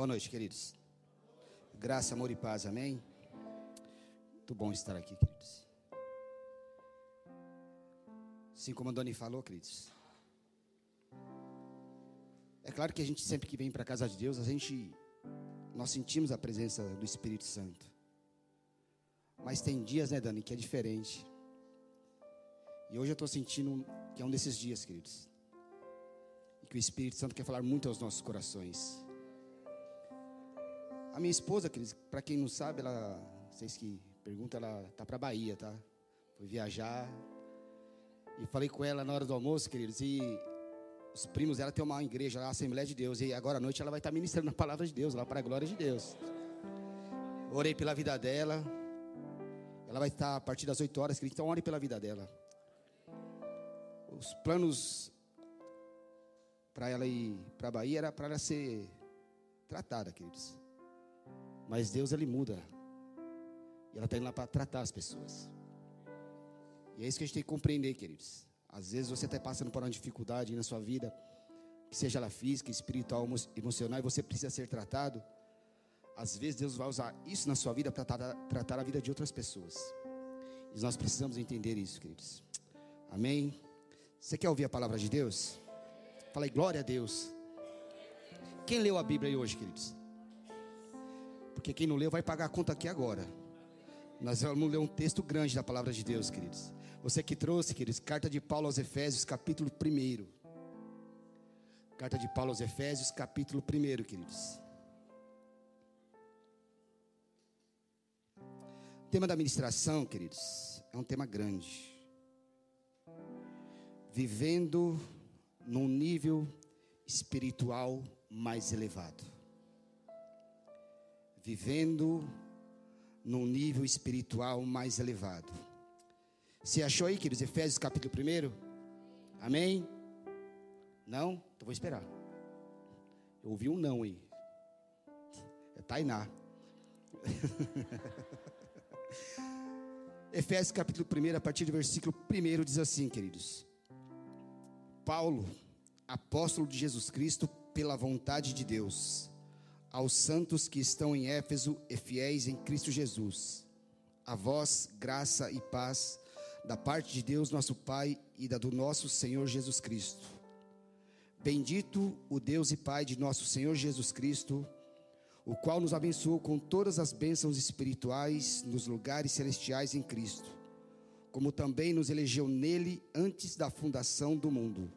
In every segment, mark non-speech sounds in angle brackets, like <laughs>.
Boa noite, queridos. Graça, amor e paz, amém? Muito bom estar aqui, queridos. Assim como a Doni falou, queridos. É claro que a gente sempre que vem para a casa de Deus, a gente nós sentimos a presença do Espírito Santo. Mas tem dias, né, Dani, que é diferente. E hoje eu estou sentindo que é um desses dias, queridos. E que o Espírito Santo quer falar muito aos nossos corações. A minha esposa, para quem não sabe, ela, vocês que perguntam, ela tá para Bahia, tá? Foi viajar. E falei com ela na hora do almoço, queridos, e os primos dela tem uma igreja, a Assembleia de Deus, e agora à noite ela vai estar ministrando a palavra de Deus, lá para a glória de Deus. Orei pela vida dela. Ela vai estar a partir das 8 horas, queridos, então ore pela vida dela. Os planos para ela ir para a Bahia era para ela ser tratada, queridos. Mas Deus ele muda. E ela está indo lá para tratar as pessoas. E é isso que a gente tem que compreender, queridos. Às vezes você está passando por uma dificuldade na sua vida, que seja ela física, espiritual, emocional, e você precisa ser tratado. Às vezes Deus vai usar isso na sua vida para tratar, tratar a vida de outras pessoas. E nós precisamos entender isso, queridos. Amém? Você quer ouvir a palavra de Deus? Fala aí, glória a Deus. Quem leu a Bíblia hoje, queridos? Porque quem não leu vai pagar a conta aqui agora. Nós vamos ler um texto grande da palavra de Deus, queridos. Você que trouxe, queridos, carta de Paulo aos Efésios, capítulo 1. Carta de Paulo aos Efésios, capítulo 1, queridos. O tema da ministração, queridos, é um tema grande. Vivendo num nível espiritual mais elevado vivendo num nível espiritual mais elevado. Você achou aí, queridos? Efésios capítulo 1? Amém? Não? Então vou esperar. Eu ouvi um não aí. É Tainá. <laughs> Efésios capítulo 1, a partir do versículo 1 diz assim, queridos. Paulo, apóstolo de Jesus Cristo, pela vontade de Deus aos santos que estão em Éfeso e fiéis em Cristo Jesus. A vós, graça e paz da parte de Deus, nosso Pai, e da do nosso Senhor Jesus Cristo. Bendito o Deus e Pai de nosso Senhor Jesus Cristo, o qual nos abençoou com todas as bênçãos espirituais nos lugares celestiais em Cristo, como também nos elegeu nele antes da fundação do mundo,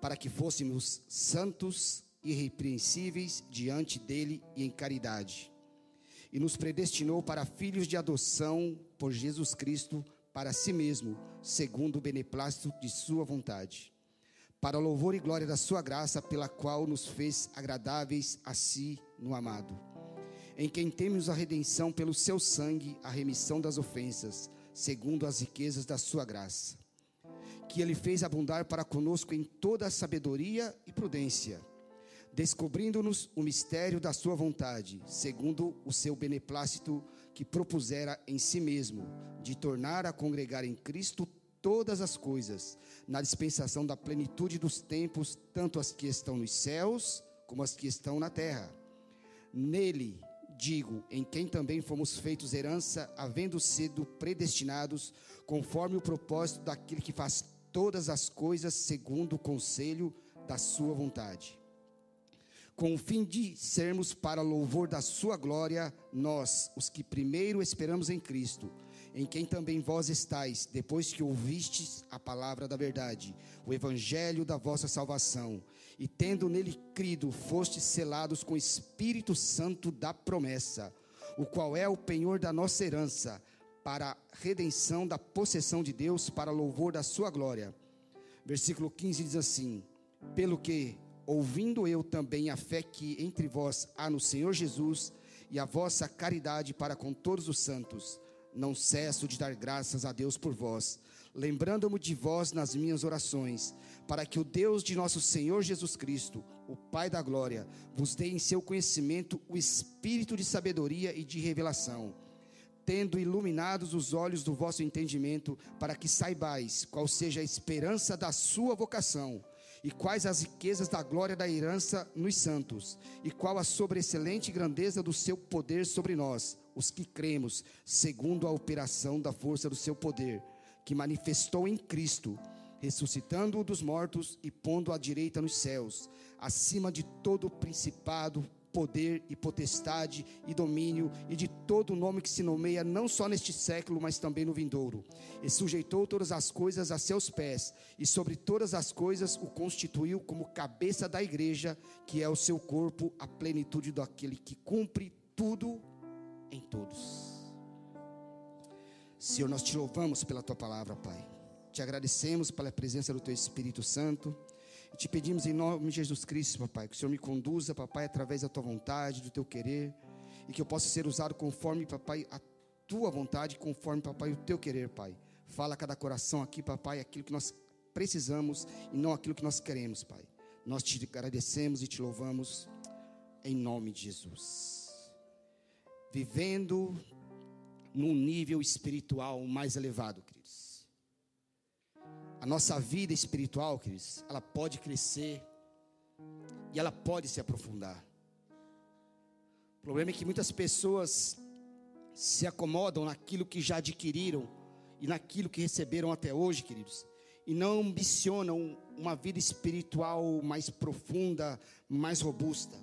para que fôssemos santos irrepreensíveis diante dele e em caridade. E nos predestinou para filhos de adoção por Jesus Cristo para si mesmo, segundo o beneplácito de sua vontade, para louvor e glória da sua graça, pela qual nos fez agradáveis a si no amado, em quem temos a redenção pelo seu sangue, a remissão das ofensas, segundo as riquezas da sua graça, que ele fez abundar para conosco em toda a sabedoria e prudência descobrindo-nos o mistério da sua vontade, segundo o seu beneplácito que propusera em si mesmo, de tornar a congregar em Cristo todas as coisas, na dispensação da plenitude dos tempos, tanto as que estão nos céus como as que estão na terra. Nele, digo, em quem também fomos feitos herança, havendo sido predestinados, conforme o propósito daquele que faz todas as coisas segundo o conselho da sua vontade com o fim de sermos para louvor da sua glória, nós, os que primeiro esperamos em Cristo, em quem também vós estáis, depois que ouvistes a palavra da verdade, o evangelho da vossa salvação, e tendo nele crido, fostes selados com o Espírito Santo da promessa, o qual é o penhor da nossa herança, para a redenção da possessão de Deus, para louvor da sua glória. Versículo 15 diz assim: Pelo que ouvindo eu também a fé que entre vós há no Senhor Jesus e a vossa caridade para com todos os santos, não cesso de dar graças a Deus por vós, lembrando-me de vós nas minhas orações, para que o Deus de nosso Senhor Jesus Cristo, o Pai da glória, vos dê em seu conhecimento o espírito de sabedoria e de revelação, tendo iluminados os olhos do vosso entendimento, para que saibais qual seja a esperança da sua vocação E quais as riquezas da glória da herança nos santos? E qual a sobreexcelente grandeza do seu poder sobre nós, os que cremos, segundo a operação da força do seu poder, que manifestou em Cristo, ressuscitando-o dos mortos e pondo à direita nos céus, acima de todo principado, poder e potestade e domínio e de todo o nome que se nomeia não só neste século, mas também no vindouro. E sujeitou todas as coisas a seus pés, e sobre todas as coisas o constituiu como cabeça da igreja, que é o seu corpo, a plenitude daquele que cumpre tudo em todos. Senhor, nós te louvamos pela tua palavra, Pai. Te agradecemos pela presença do teu Espírito Santo. Te pedimos em nome de Jesus Cristo, papai, que o Senhor me conduza, papai, através da tua vontade, do teu querer, e que eu possa ser usado conforme, papai, a tua vontade, conforme, papai, o teu querer, pai. Fala a cada coração aqui, papai, aquilo que nós precisamos e não aquilo que nós queremos, pai. Nós te agradecemos e te louvamos em nome de Jesus. Vivendo num nível espiritual mais elevado, a nossa vida espiritual, queridos, ela pode crescer e ela pode se aprofundar. O problema é que muitas pessoas se acomodam naquilo que já adquiriram e naquilo que receberam até hoje, queridos, e não ambicionam uma vida espiritual mais profunda, mais robusta.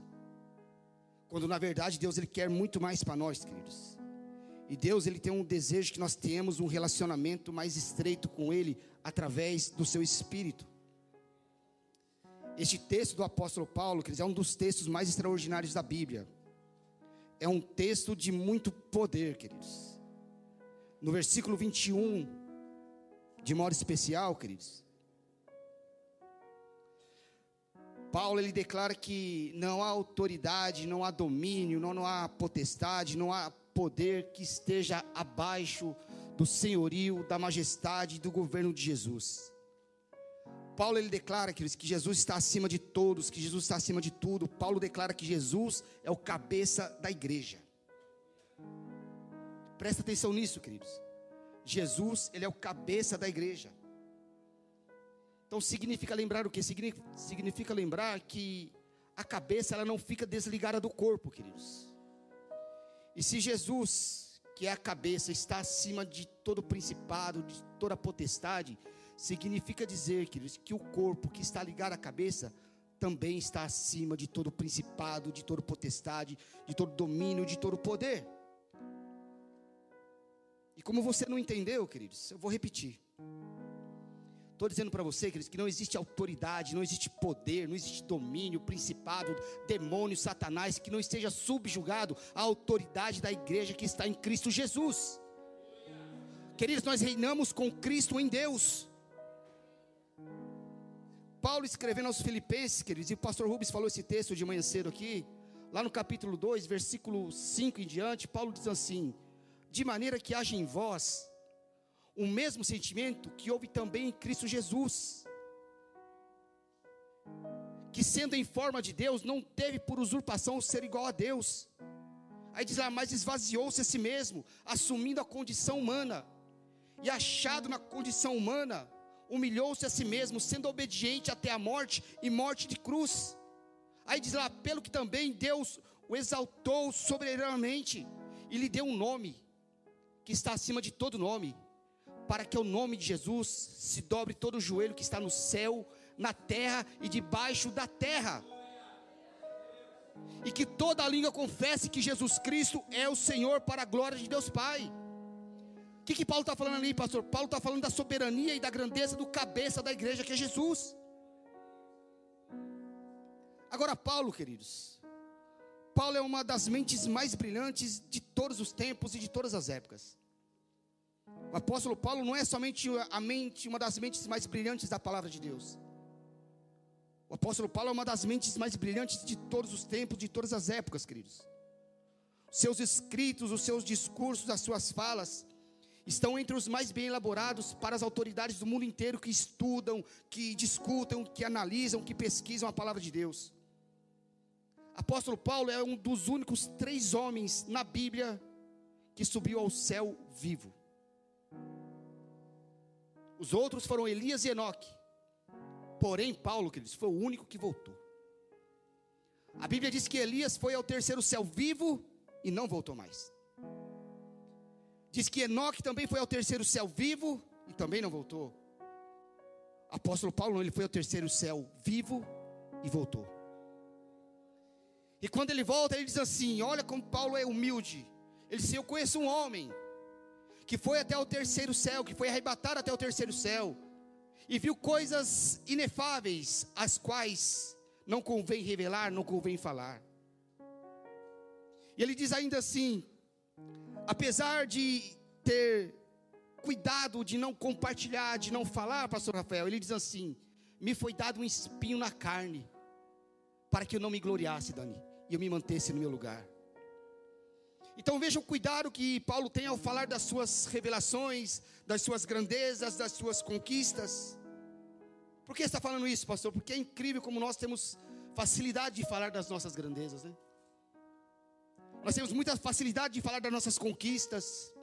Quando na verdade Deus ele quer muito mais para nós, queridos. E Deus ele tem um desejo que nós tenhamos um relacionamento mais estreito com ele através do seu espírito. Este texto do apóstolo Paulo, queridos, é um dos textos mais extraordinários da Bíblia. É um texto de muito poder, queridos. No versículo 21, de modo especial, queridos, Paulo ele declara que não há autoridade, não há domínio, não, não há potestade, não há poder que esteja abaixo do senhorio, da majestade e do governo de Jesus. Paulo ele declara que Jesus está acima de todos, que Jesus está acima de tudo. Paulo declara que Jesus é o cabeça da igreja. Presta atenção nisso, queridos. Jesus, ele é o cabeça da igreja. Então significa lembrar o que? Significa lembrar que a cabeça ela não fica desligada do corpo, queridos. E se Jesus que é a cabeça, está acima de todo principado, de toda potestade, significa dizer, queridos, que o corpo que está ligado à cabeça também está acima de todo principado, de toda potestade, de todo domínio, de todo poder. E como você não entendeu, queridos, eu vou repetir. Estou dizendo para você, queridos, que não existe autoridade, não existe poder, não existe domínio, principado, demônio, satanás, que não esteja subjugado à autoridade da igreja que está em Cristo Jesus. Queridos, nós reinamos com Cristo em Deus. Paulo escrevendo aos Filipenses, queridos, e o pastor Rubens falou esse texto de manhã cedo aqui, lá no capítulo 2, versículo 5 em diante, Paulo diz assim: De maneira que haja em vós o mesmo sentimento que houve também em Cristo Jesus, que sendo em forma de Deus, não teve por usurpação ser igual a Deus. Aí diz lá, mas esvaziou-se a si mesmo, assumindo a condição humana, e achado na condição humana, humilhou-se a si mesmo, sendo obediente até a morte e morte de cruz. Aí diz lá, pelo que também Deus o exaltou soberanamente e lhe deu um nome que está acima de todo nome, para que o nome de Jesus se dobre todo o joelho que está no céu, na terra e debaixo da terra. E que toda a língua confesse que Jesus Cristo é o Senhor para a glória de Deus Pai. O que, que Paulo está falando ali, pastor? Paulo está falando da soberania e da grandeza do cabeça da igreja, que é Jesus. Agora, Paulo, queridos, Paulo é uma das mentes mais brilhantes de todos os tempos e de todas as épocas. O apóstolo Paulo não é somente a mente, uma das mentes mais brilhantes da palavra de Deus. O apóstolo Paulo é uma das mentes mais brilhantes de todos os tempos, de todas as épocas, queridos. Seus escritos, os seus discursos, as suas falas estão entre os mais bem elaborados para as autoridades do mundo inteiro que estudam, que discutem, que analisam, que pesquisam a palavra de Deus. Apóstolo Paulo é um dos únicos três homens na Bíblia que subiu ao céu vivo. Os outros foram Elias e Enoque. Porém, Paulo, queridos, foi o único que voltou. A Bíblia diz que Elias foi ao terceiro céu vivo e não voltou mais. Diz que Enoque também foi ao terceiro céu vivo e também não voltou. Apóstolo Paulo, ele foi ao terceiro céu vivo e voltou. E quando ele volta, ele diz assim: Olha como Paulo é humilde. Ele disse: Eu conheço um homem que foi até o terceiro céu, que foi arrebatado até o terceiro céu, e viu coisas inefáveis, as quais não convém revelar, não convém falar. E ele diz ainda assim: apesar de ter cuidado de não compartilhar, de não falar, pastor Rafael, ele diz assim: me foi dado um espinho na carne, para que eu não me gloriasse, Dani, e eu me mantesse no meu lugar. Então veja o cuidado que Paulo tem ao falar das suas revelações, das suas grandezas, das suas conquistas. Por que está falando isso, pastor? Porque é incrível como nós temos facilidade de falar das nossas grandezas, né? Nós temos muita facilidade de falar das nossas conquistas,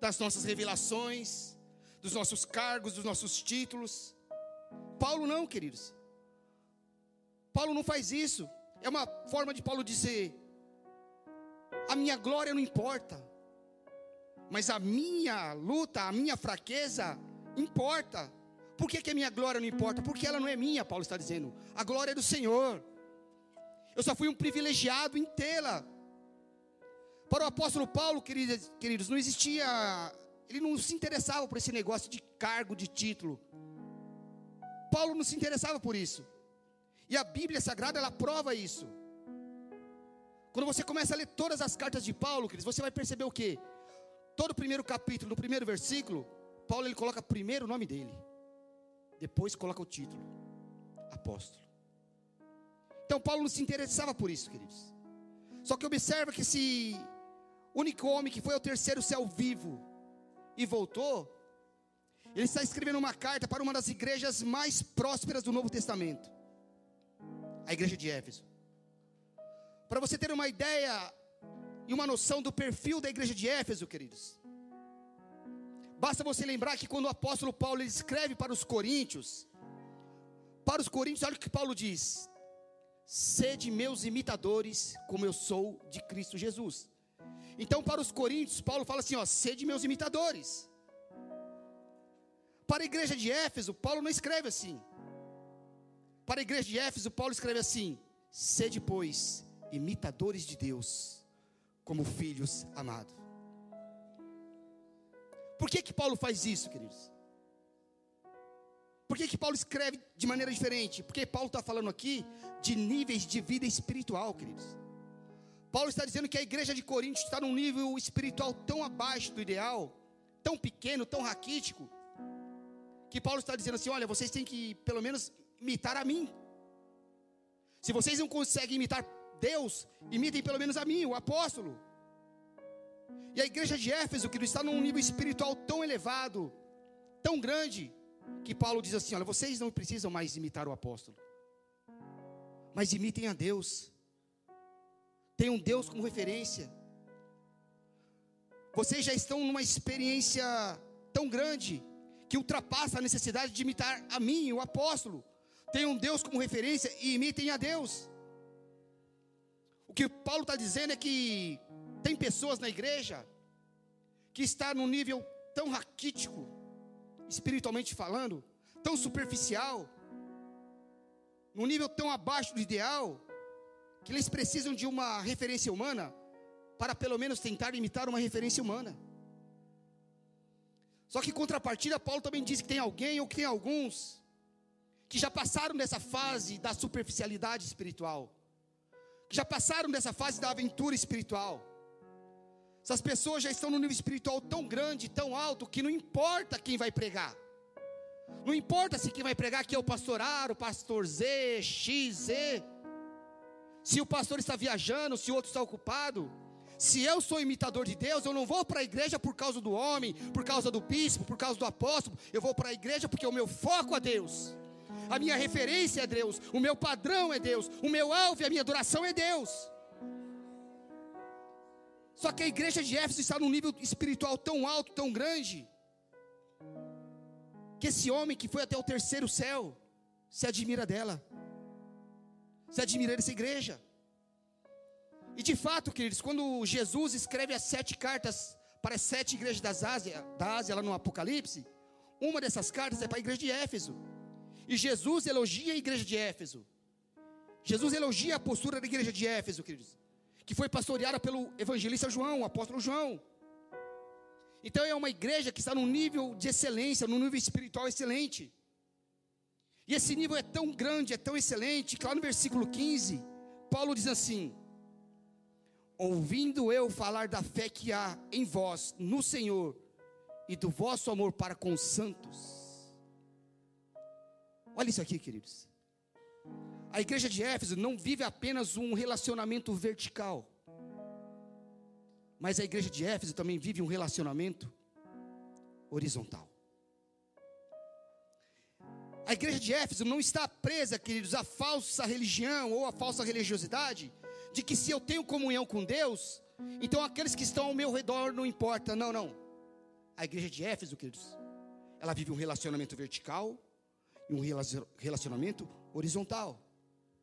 das nossas revelações, dos nossos cargos, dos nossos títulos. Paulo não, queridos. Paulo não faz isso. É uma forma de Paulo dizer: a minha glória não importa, mas a minha luta, a minha fraqueza importa. Por que, que a minha glória não importa? Porque ela não é minha, Paulo está dizendo. A glória é do Senhor. Eu só fui um privilegiado em tê-la. Para o apóstolo Paulo, queridos, queridos, não existia, ele não se interessava por esse negócio de cargo, de título. Paulo não se interessava por isso. E a Bíblia Sagrada, ela prova isso. Quando você começa a ler todas as cartas de Paulo, queridos, você vai perceber o que? Todo o primeiro capítulo, no primeiro versículo, Paulo ele coloca primeiro o nome dele. Depois coloca o título. Apóstolo. Então Paulo não se interessava por isso, queridos. Só que observa que esse único homem que foi ao terceiro céu vivo e voltou, ele está escrevendo uma carta para uma das igrejas mais prósperas do Novo Testamento, a igreja de Éfeso. Para você ter uma ideia e uma noção do perfil da igreja de Éfeso, queridos. Basta você lembrar que quando o apóstolo Paulo escreve para os coríntios, para os coríntios, olha o que Paulo diz: Sede meus imitadores, como eu sou de Cristo Jesus. Então, para os coríntios, Paulo fala assim: ó, sede meus imitadores. Para a igreja de Éfeso, Paulo não escreve assim. Para a igreja de Éfeso, Paulo escreve assim: sede, pois, imitadores de Deus, como filhos amados. Por que que Paulo faz isso, queridos? Por que que Paulo escreve de maneira diferente? Porque Paulo está falando aqui de níveis de vida espiritual, queridos. Paulo está dizendo que a igreja de Corinto está num nível espiritual tão abaixo do ideal, tão pequeno, tão raquítico, que Paulo está dizendo assim: olha, vocês têm que pelo menos imitar a mim. Se vocês não conseguem imitar Deus, imitem pelo menos a mim, o apóstolo. E a igreja de Éfeso, que está num nível espiritual tão elevado, tão grande, que Paulo diz assim: olha, vocês não precisam mais imitar o apóstolo, mas imitem a Deus. Tenham Deus como referência. Vocês já estão numa experiência tão grande que ultrapassa a necessidade de imitar a mim, o apóstolo. Tenham Deus como referência e imitem a Deus. Que Paulo está dizendo é que tem pessoas na igreja que está num nível tão raquítico, espiritualmente falando, tão superficial, num nível tão abaixo do ideal, que eles precisam de uma referência humana para pelo menos tentar imitar uma referência humana. Só que em contrapartida, Paulo também diz que tem alguém ou que tem alguns que já passaram dessa fase da superficialidade espiritual que já passaram dessa fase da aventura espiritual. Essas pessoas já estão no nível espiritual tão grande, tão alto, que não importa quem vai pregar. Não importa se quem vai pregar aqui é o pastor A, o pastor Z, X, Z. Se o pastor está viajando, se o outro está ocupado. Se eu sou imitador de Deus, eu não vou para a igreja por causa do homem, por causa do bispo, por causa do apóstolo. Eu vou para a igreja porque o meu foco é Deus a minha referência é Deus, o meu padrão é Deus, o meu alvo e a minha adoração é Deus. Só que a igreja de Éfeso está num nível espiritual tão alto, tão grande, que esse homem que foi até o terceiro céu, se admira dela, se admira dessa igreja. E de fato, queridos, quando Jesus escreve as sete cartas para as sete igrejas das Ásia, da Ásia, lá no Apocalipse, uma dessas cartas é para a igreja de Éfeso. E Jesus elogia a igreja de Éfeso. Jesus elogia a postura da igreja de Éfeso, queridos, que foi pastoreada pelo evangelista João, o apóstolo João. Então é uma igreja que está num nível de excelência, num nível espiritual excelente. E esse nível é tão grande, é tão excelente, que lá no versículo 15, Paulo diz assim: Ouvindo eu falar da fé que há em vós, no Senhor, e do vosso amor para com os santos. Olha isso aqui, queridos. A igreja de Éfeso não vive apenas um relacionamento vertical, mas a igreja de Éfeso também vive um relacionamento horizontal. A igreja de Éfeso não está presa, queridos, à falsa religião ou à falsa religiosidade, de que se eu tenho comunhão com Deus, então aqueles que estão ao meu redor não importa. Não, não. A igreja de Éfeso, queridos, ela vive um relacionamento vertical e um relacionamento horizontal.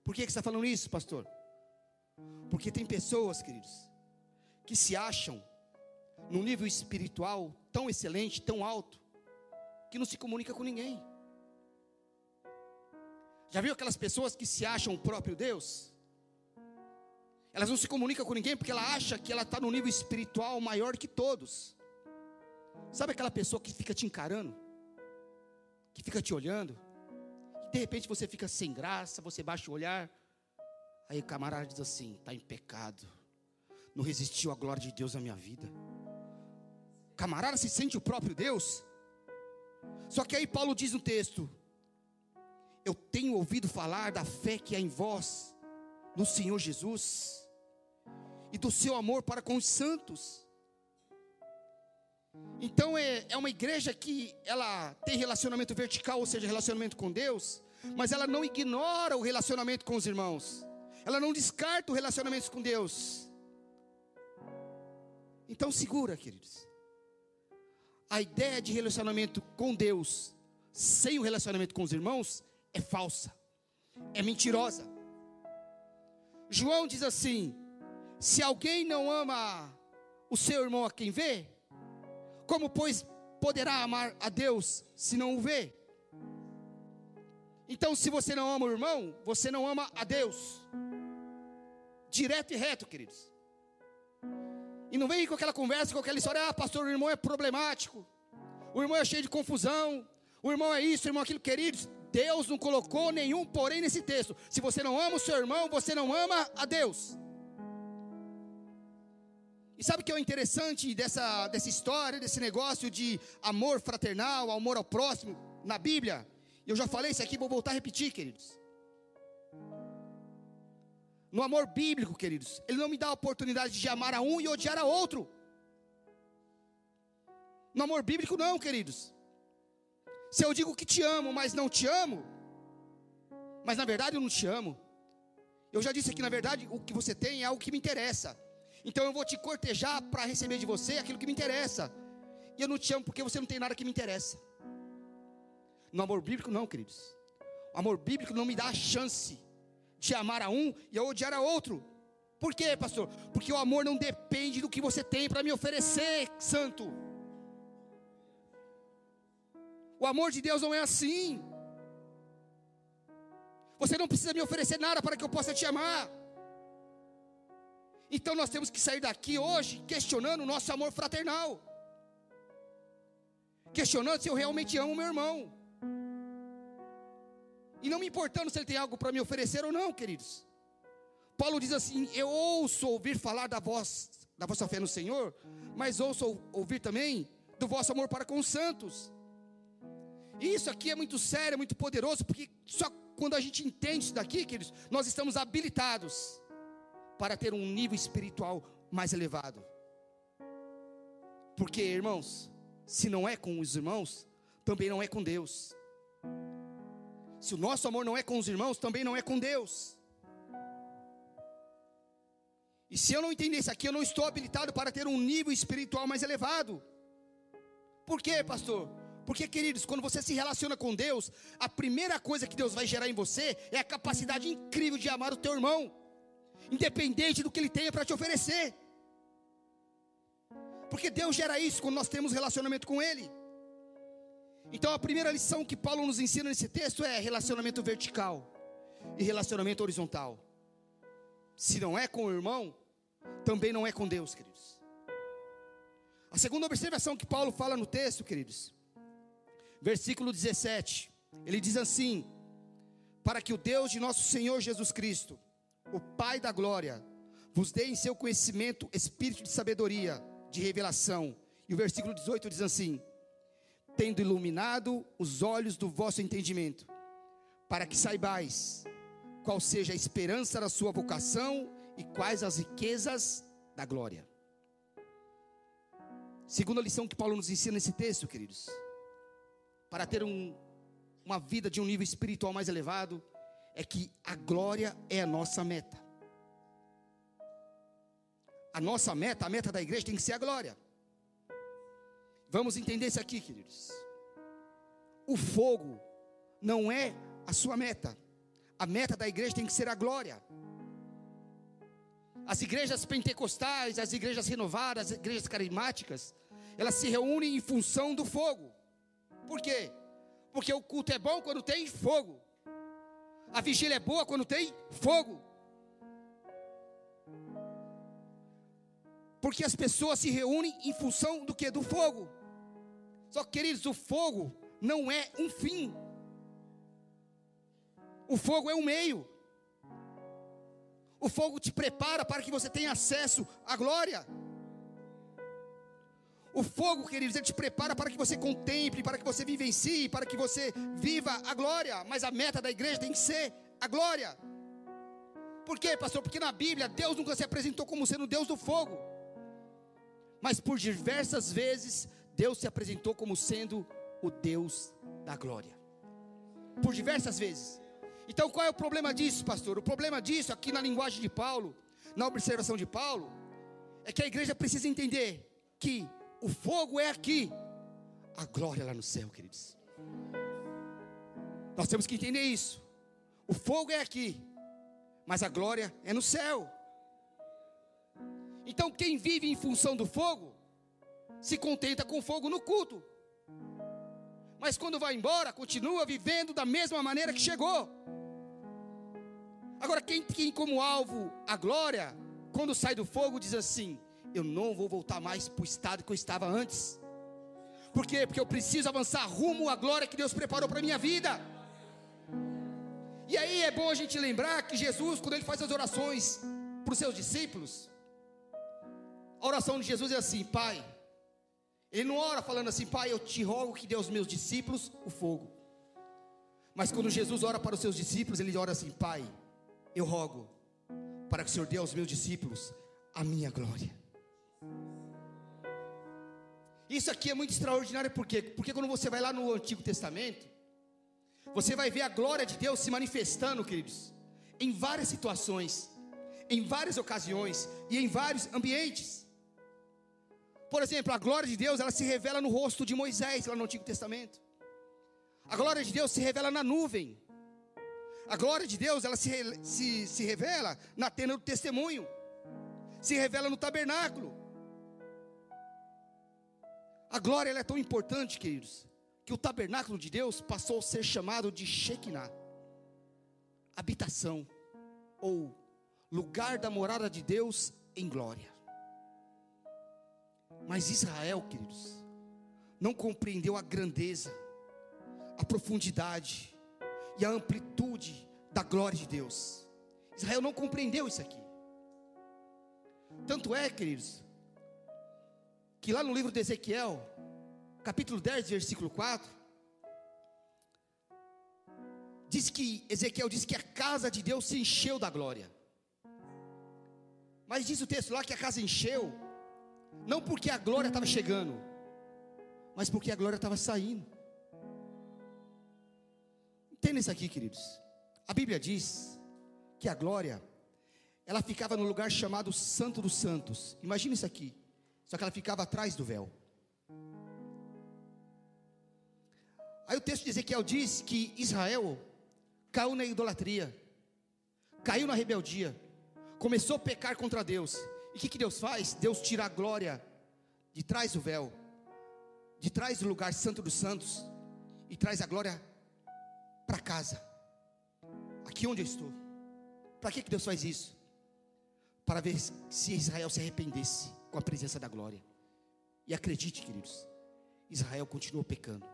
Por que, você está falando isso, pastor? Porque tem pessoas, queridos, que se acham num nível espiritual tão excelente, tão alto, que não se comunica com ninguém. Já viu aquelas pessoas que se acham o próprio Deus? Elas não se comunicam com ninguém porque ela acha que ela está no nível espiritual maior que todos. Sabe aquela pessoa que fica te encarando? Que fica te olhando? De repente você fica sem graça, você baixa o olhar. Aí o camarada diz assim: está em pecado, não resistiu à glória de Deus na minha vida. Camarada se sente o próprio Deus. Só que aí Paulo diz no texto: Eu tenho ouvido falar da fé que há em vós, no Senhor Jesus, e do seu amor para com os santos. Então é, é uma igreja que ela tem relacionamento vertical, ou seja, relacionamento com Deus, mas ela não ignora o relacionamento com os irmãos, ela não descarta o relacionamento com Deus. Então segura, queridos. A ideia de relacionamento com Deus sem o relacionamento com os irmãos é falsa, é mentirosa. João diz assim: se alguém não ama o seu irmão a quem vê, como pois poderá amar a Deus se não o vê? Então, se você não ama o irmão, você não ama a Deus. Direto e reto, queridos. E não vem com aquela conversa, com aquela história, ah, pastor, o irmão é problemático. O irmão é cheio de confusão. O irmão é isso, o irmão é aquilo, queridos. Deus não colocou nenhum porém nesse texto. Se você não ama o seu irmão, você não ama a Deus. E sabe o que é o interessante dessa, dessa história, desse negócio de amor fraternal, amor ao próximo na Bíblia? Eu já falei isso aqui, vou voltar a repetir, queridos. No amor bíblico, queridos, ele não me dá a oportunidade de amar a um e odiar a outro. No amor bíblico, não, queridos. Se eu digo que te amo, mas não te amo, mas na verdade eu não te amo. Eu já disse aqui, na verdade, o que você tem é algo que me interessa. Então eu vou te cortejar para receber de você aquilo que me interessa. E eu não te amo porque você não tem nada que me interessa. No amor bíblico, não, queridos. O amor bíblico não me dá a chance de amar a um e a odiar a outro. Por quê, pastor? Porque o amor não depende do que você tem para me oferecer, santo. O amor de Deus não é assim. Você não precisa me oferecer nada para que eu possa te amar. Então nós temos que sair daqui hoje questionando o nosso amor fraternal. Questionando se eu realmente amo meu irmão. E não me importando se ele tem algo para me oferecer ou não, queridos. Paulo diz assim: Eu ouço ouvir falar da voz, da vossa fé no Senhor, mas ouço ouvir também do vosso amor para com os santos. E isso aqui é muito sério, é muito poderoso, porque só quando a gente entende isso daqui, queridos, nós estamos habilitados para ter um nível espiritual mais elevado. Porque, irmãos, se não é com os irmãos, também não é com Deus. Se o nosso amor não é com os irmãos, também não é com Deus. E se eu não entender isso aqui, eu não estou habilitado para ter um nível espiritual mais elevado. Por quê, pastor? Porque, queridos, quando você se relaciona com Deus, a primeira coisa que Deus vai gerar em você é a capacidade incrível de amar o teu irmão, independente do que ele tenha para te oferecer. Porque Deus gera isso quando nós temos relacionamento com Ele. Então a primeira lição que Paulo nos ensina nesse texto é relacionamento vertical e relacionamento horizontal. Se não é com o irmão, também não é com Deus, queridos. A segunda observação que Paulo fala no texto, queridos, versículo 17, ele diz assim: Para que o Deus de nosso Senhor Jesus Cristo, o Pai da glória, vos dê em seu conhecimento espírito de sabedoria, de revelação. E o versículo 18 diz assim: Tendo iluminado os olhos do vosso entendimento, para que saibais qual seja a esperança da sua vocação e quais as riquezas da glória. Segunda lição que Paulo nos ensina nesse texto, queridos, para ter um, uma vida de um nível espiritual mais elevado, é que a glória é a nossa meta. A nossa meta, a meta da igreja tem que ser a glória. Vamos entender isso aqui, queridos. O fogo não é a sua meta. A meta da igreja tem que ser a glória. As igrejas pentecostais, as igrejas renovadas, as igrejas carismáticas, elas se reúnem em função do fogo. Por quê? Porque o culto é bom quando tem fogo. A vigília é boa quando tem fogo. Porque as pessoas se reúnem em função do que? Do fogo. Só que, queridos, o fogo não é um fim. O fogo é um meio. O fogo te prepara para que você tenha acesso à glória. O fogo, queridos, ele te prepara para que você contemple, para que você vivencie, para que você viva a glória. Mas a meta da igreja tem que ser a glória. Por quê, pastor? Porque na Bíblia Deus nunca se apresentou como sendo Deus do fogo. Mas por diversas vezes Deus se apresentou como sendo o Deus da glória. Por diversas vezes. Então qual é o problema disso, pastor? O problema disso, aqui na linguagem de Paulo, na observação de Paulo, é que a igreja precisa entender que o fogo é aqui, a glória é lá no céu, queridos. Nós temos que entender isso. O fogo é aqui, mas a glória é no céu. Então, quem vive em função do fogo, se contenta com fogo no culto, mas quando vai embora, continua vivendo da mesma maneira que chegou. Agora, quem tem como alvo a glória, quando sai do fogo, diz assim: Eu não vou voltar mais para o estado que eu estava antes. Por quê? Porque eu preciso avançar rumo à glória que Deus preparou para a minha vida. E aí é bom a gente lembrar que Jesus, quando ele faz as orações para os seus discípulos, a oração de Jesus é assim: Pai, ele não ora falando assim, Pai, eu te rogo que dê aos meus discípulos o fogo. Mas quando Jesus ora para os seus discípulos, ele ora assim: Pai, eu rogo para que o Senhor dê aos meus discípulos a minha glória. Isso aqui é muito extraordinário, por quê? Porque quando você vai lá no Antigo Testamento, você vai ver a glória de Deus se manifestando, queridos, em várias situações, em várias ocasiões e em vários ambientes. Por exemplo, a glória de Deus, ela se revela no rosto de Moisés, lá no Antigo Testamento. A glória de Deus se revela na nuvem. A glória de Deus, ela se, se, se revela na tenda do testemunho, se revela no tabernáculo. A glória é tão importante, queridos, que o tabernáculo de Deus passou a ser chamado de Shekinah, habitação, ou lugar da morada de Deus em glória. Mas Israel, queridos, não compreendeu a grandeza, a profundidade, e a amplitude da glória de Deus. Israel não compreendeu isso aqui. Tanto é, queridos, que lá no livro de Ezequiel, capítulo 10, versículo 4, diz que Ezequiel diz que a casa de Deus se encheu da glória. Mas diz o texto lá que a casa encheu, não porque a glória estava chegando, mas porque a glória estava saindo. Entenda isso aqui, queridos. A Bíblia diz que a glória, ela ficava no lugar chamado Santo dos Santos. Imagina isso aqui. Só que ela ficava atrás do véu. Aí o texto de Ezequiel diz que Israel caiu na idolatria, caiu na rebeldia, começou a pecar contra Deus. E o que, que Deus faz? Deus tira a glória de trás do véu, de trás do lugar santo dos santos, e traz a glória para casa, aqui onde eu estou. Para que, que Deus faz isso? Para ver se Israel se arrependesse com a presença da glória. E acredite, queridos, Israel continuou pecando.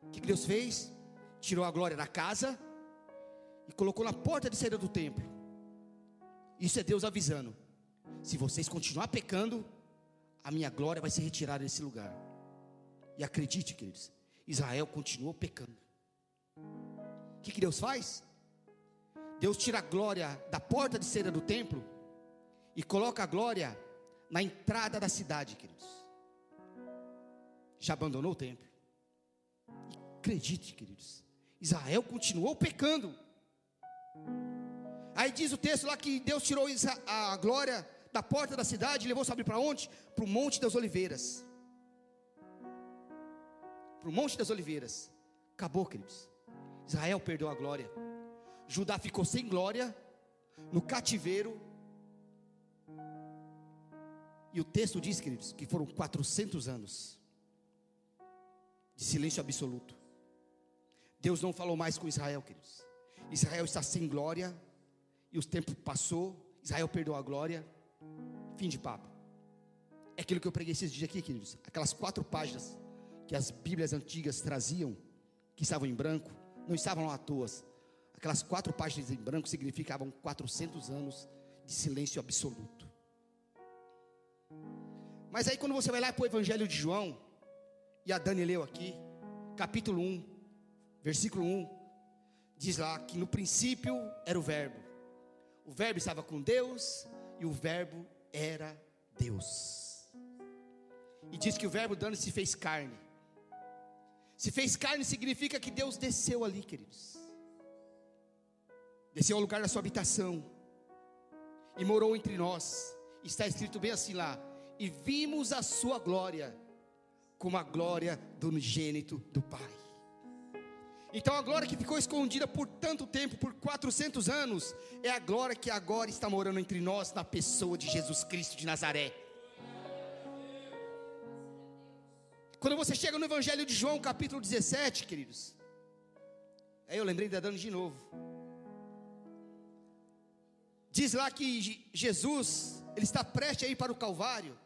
O que, que Deus fez? Tirou a glória da casa e colocou na porta de saída do templo. Isso é Deus avisando: se vocês continuar pecando, a minha glória vai ser retirada desse lugar. E acredite, queridos, Israel continuou pecando. O que, que Deus faz? Deus tira a glória da porta de cera do templo e coloca a glória na entrada da cidade, queridos. Já abandonou o templo. Acredite, queridos, Israel continuou pecando. Aí diz o texto lá que Deus tirou a glória da porta da cidade e levou, sabe para onde? Para o Monte das Oliveiras. Para o Monte das Oliveiras. Acabou, queridos. Israel perdeu a glória. Judá ficou sem glória no cativeiro. E o texto diz, queridos, que foram 400 anos de silêncio absoluto. Deus não falou mais com Israel, queridos. Israel está sem glória e o tempo passou. Israel perdeu a glória. Fim de papo. É aquilo que eu preguei esses dias aqui, queridos. Aquelas quatro páginas que as Bíblias antigas traziam, que estavam em branco, não estavam à toa. Aquelas quatro páginas em branco significavam 400 anos de silêncio absoluto. Mas aí quando você vai lá para o Evangelho de João, e a Dani leu aqui, capítulo 1, versículo 1, diz lá que no princípio era o Verbo, o Verbo estava com Deus, e o Verbo era Deus. E diz que o Verbo dando se fez carne. Se fez carne significa que Deus desceu ali, queridos. Desceu ao lugar da sua habitação e morou entre nós. Está escrito bem assim lá: e vimos a sua glória, como a glória do unigênito do Pai. Então a glória que ficou escondida por tanto tempo, por 400 anos, é a glória que agora está morando entre nós na pessoa de Jesus Cristo de Nazaré. Quando você chega no Evangelho de João, capítulo 17, queridos. Aí eu lembrei da dando de novo. Diz lá que Jesus, ele está prestes a ir para o Calvário,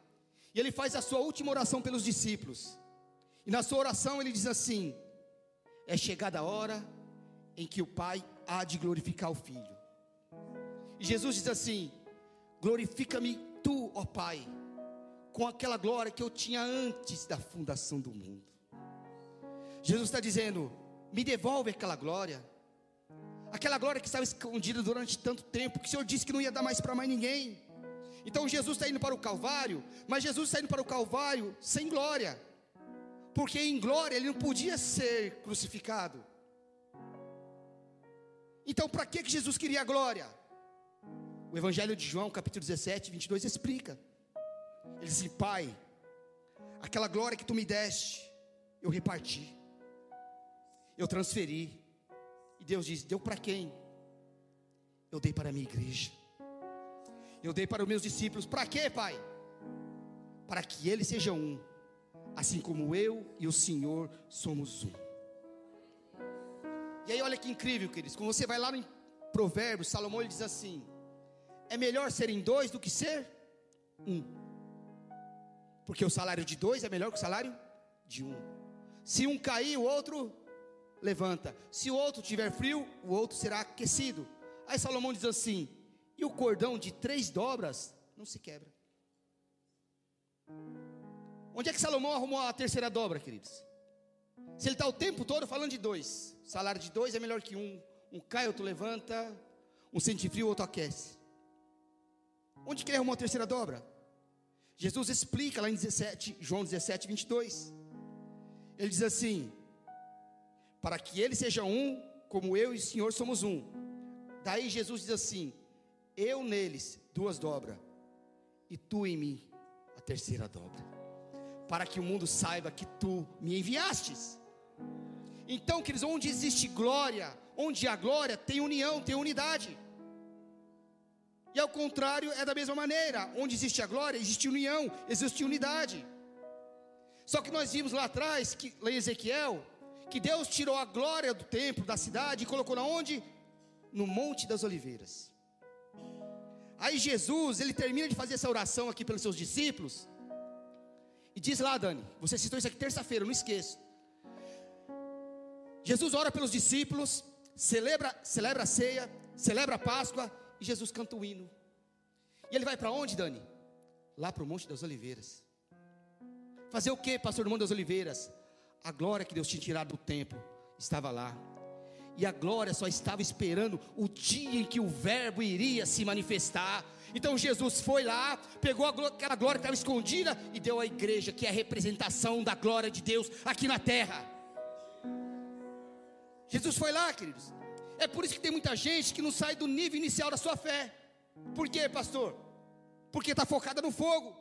e ele faz a sua última oração pelos discípulos. E na sua oração ele diz assim: é chegada a hora em que o Pai há de glorificar o Filho. E Jesus diz assim: Glorifica-me tu, ó Pai, com aquela glória que eu tinha antes da fundação do mundo. Jesus está dizendo: Me devolve aquela glória, aquela glória que estava escondida durante tanto tempo, que o Senhor disse que não ia dar mais para mais ninguém. Então Jesus está indo para o Calvário, mas Jesus está indo para o Calvário sem glória porque em glória ele não podia ser crucificado. Então, para que Jesus queria a glória? O Evangelho de João, capítulo 17, 22, explica. Ele diz Pai, aquela glória que tu me deste, eu reparti, eu transferi. E Deus diz: Deu para quem? Eu dei para a minha igreja, eu dei para os meus discípulos. Para quê, Pai? Para que eles sejam um assim como eu e o Senhor somos um. E aí, olha que incrível, queridos. Quando você vai lá no Provérbios, Salomão ele diz assim: é melhor serem dois do que ser um, porque o salário de dois é melhor que o salário de um. Se um cair, o outro levanta. Se o outro tiver frio, o outro será aquecido. Aí Salomão diz assim: e o cordão de três dobras não se quebra. Onde é que Salomão arrumou a terceira dobra, queridos? Se ele está o tempo todo falando de dois, salário de dois é melhor que um. Um cai, outro levanta, um sente frio, outro aquece. Onde que ele arrumou a terceira dobra? Jesus explica lá em 17, João 17, 22. Ele diz assim: Para que ele seja um, como eu e o Senhor somos um. Daí Jesus diz assim: Eu neles, duas dobras, e tu em mim, a terceira dobra para que o mundo saiba que tu me enviastes. Então, queridos, onde existe glória, onde há glória, tem união, tem unidade. E ao contrário, é da mesma maneira. Onde existe a glória, existe união, existe unidade. Só que nós vimos lá atrás, que, lá em Ezequiel, que Deus tirou a glória do templo, da cidade, e colocou na onde? No Monte das Oliveiras. Aí Jesus, ele termina de fazer essa oração aqui pelos seus discípulos, e diz lá, Dani, você citou isso aqui terça-feira, não esqueça. Jesus ora pelos discípulos, celebra, celebra a ceia, celebra a Páscoa, e Jesus canta o hino. E ele vai para onde, Dani? Lá para o Monte das Oliveiras. Fazer o que, pastor do Monte das Oliveiras? A glória que Deus tinha tirado do templo estava lá. E a glória só estava esperando o dia em que o Verbo iria se manifestar. Então Jesus foi lá, pegou aquela glória que estava escondida e deu à igreja, que é a representação da glória de Deus aqui na terra. Jesus foi lá, queridos. É por isso que tem muita gente que não sai do nível inicial da sua fé. Por quê, pastor? Porque está focada no fogo.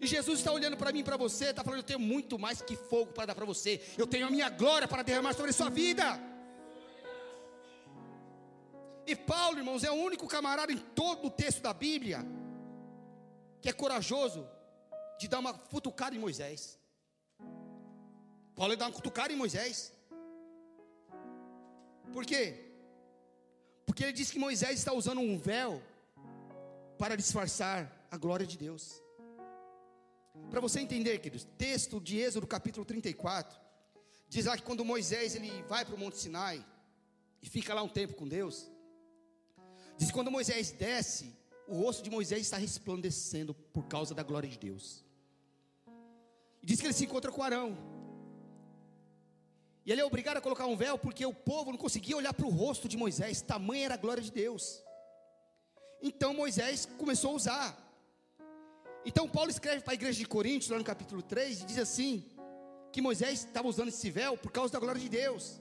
E Jesus está olhando para mim para você, está falando: Eu tenho muito mais que fogo para dar para você. Eu tenho a minha glória para derramar sobre a sua vida. E Paulo, irmãos, é o único camarada em todo o texto da Bíblia que é corajoso de dar uma futucada em Moisés. Paulo dá uma cutucada em Moisés. Por quê? Porque ele diz que Moisés está usando um véu para disfarçar a glória de Deus. Para você entender, queridos, texto de Êxodo capítulo 34, diz lá que quando Moisés ele vai para o Monte Sinai e fica lá um tempo com Deus, diz que quando Moisés desce, o rosto de Moisés está resplandecendo por causa da glória de Deus. E diz que ele se encontra com Arão. E ele é obrigado a colocar um véu porque o povo não conseguia olhar para o rosto de Moisés, tamanha era a glória de Deus. Então Moisés começou a usar. Então Paulo escreve para a igreja de Coríntios, lá no capítulo 3, e diz assim: que Moisés estava usando esse véu por causa da glória de Deus.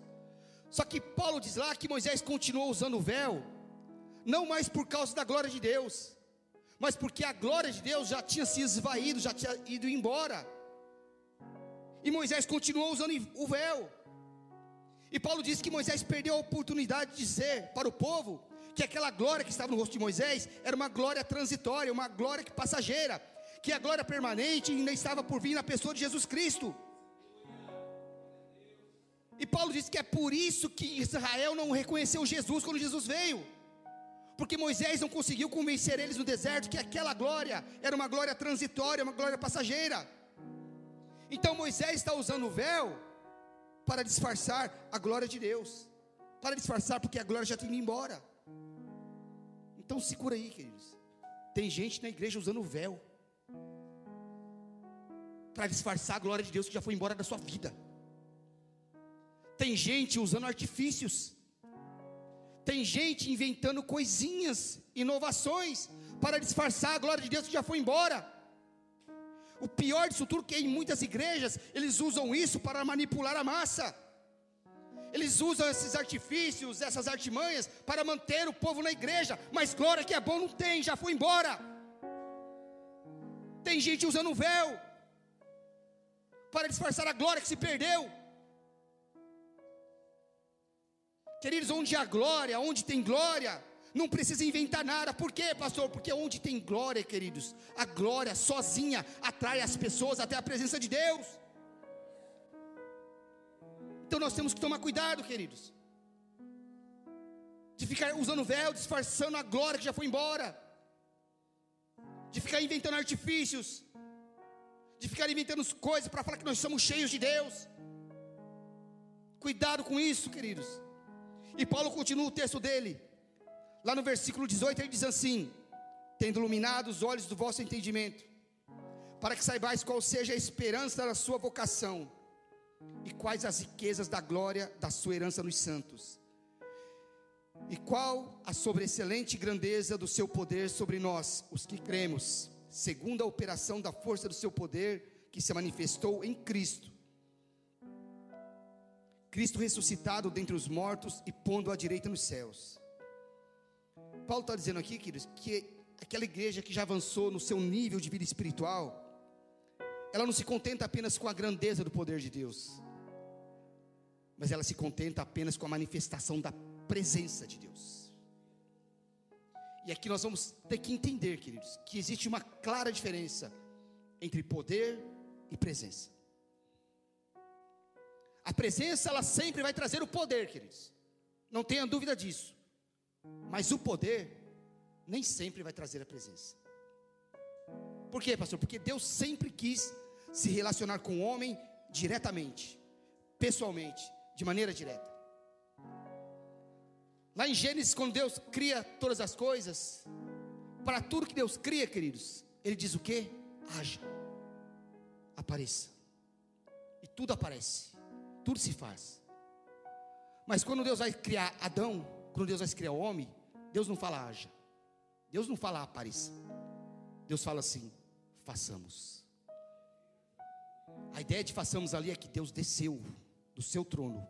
Só que Paulo diz lá que Moisés continuou usando o véu, não mais por causa da glória de Deus, mas porque a glória de Deus já tinha se esvaído, já tinha ido embora. E Moisés continuou usando o véu. E Paulo diz que Moisés perdeu a oportunidade de dizer para o povo que aquela glória que estava no rosto de Moisés era uma glória transitória, uma glória passageira, que a glória permanente ainda estava por vir na pessoa de Jesus Cristo. E Paulo diz que é por isso que Israel não reconheceu Jesus quando Jesus veio. Porque Moisés não conseguiu convencer eles no deserto que aquela glória era uma glória transitória, uma glória passageira. Então Moisés está usando o véu para disfarçar a glória de Deus. Para disfarçar porque a glória já tinha ido embora. Então segura aí, queridos. Tem gente na igreja usando o véu para disfarçar a glória de Deus que já foi embora da sua vida. Tem gente usando artifícios. Tem gente inventando coisinhas, inovações para disfarçar a glória de Deus que já foi embora. O pior disso tudo é que em muitas igrejas eles usam isso para manipular a massa. Eles usam esses artifícios, essas artimanhas para manter o povo na igreja, mas glória que é bom não tem, já foi embora. Tem gente usando o véu para disfarçar a glória que se perdeu. Queridos, onde há glória, onde tem glória, não precisa inventar nada. Por quê, pastor? Porque onde tem glória, queridos, a glória sozinha atrai as pessoas até a presença de Deus. Então nós temos que tomar cuidado, queridos, de ficar usando véu, disfarçando a glória que já foi embora, de ficar inventando artifícios, de ficar inventando coisas para falar que nós somos cheios de Deus. Cuidado com isso, queridos. E Paulo continua o texto dele. Lá no versículo 18 ele diz assim: Tendo iluminado os olhos do vosso entendimento, para que saibais qual seja a esperança da sua vocação e quais as riquezas da glória da sua herança nos santos, e qual a sobreexcelente grandeza do seu poder sobre nós, os que cremos, segundo a operação da força do seu poder que se manifestou em Cristo. Cristo ressuscitado dentre os mortos e pondo à direita nos céus Paulo está dizendo aqui, queridos, que aquela igreja que já avançou no seu nível de vida espiritual, ela não se contenta apenas com a grandeza do poder de Deus, mas ela se contenta apenas com a manifestação da presença de Deus. E aqui nós vamos ter que entender, queridos, que existe uma clara diferença entre poder e presença. A presença ela sempre vai trazer o poder, queridos. Não tenha dúvida disso. Mas o poder nem sempre vai trazer a presença. Por quê, pastor? Porque Deus sempre quis se relacionar com o homem diretamente, pessoalmente, de maneira direta. Lá em Gênesis, quando Deus cria todas as coisas, para tudo que Deus cria, queridos, Ele diz o que? Haja, apareça, e tudo aparece, tudo se faz. Mas quando Deus vai criar Adão, quando Deus vai criar o homem, Deus não fala haja, Deus não fala apareça, Deus fala assim: façamos. A ideia de façamos ali é que Deus desceu do seu trono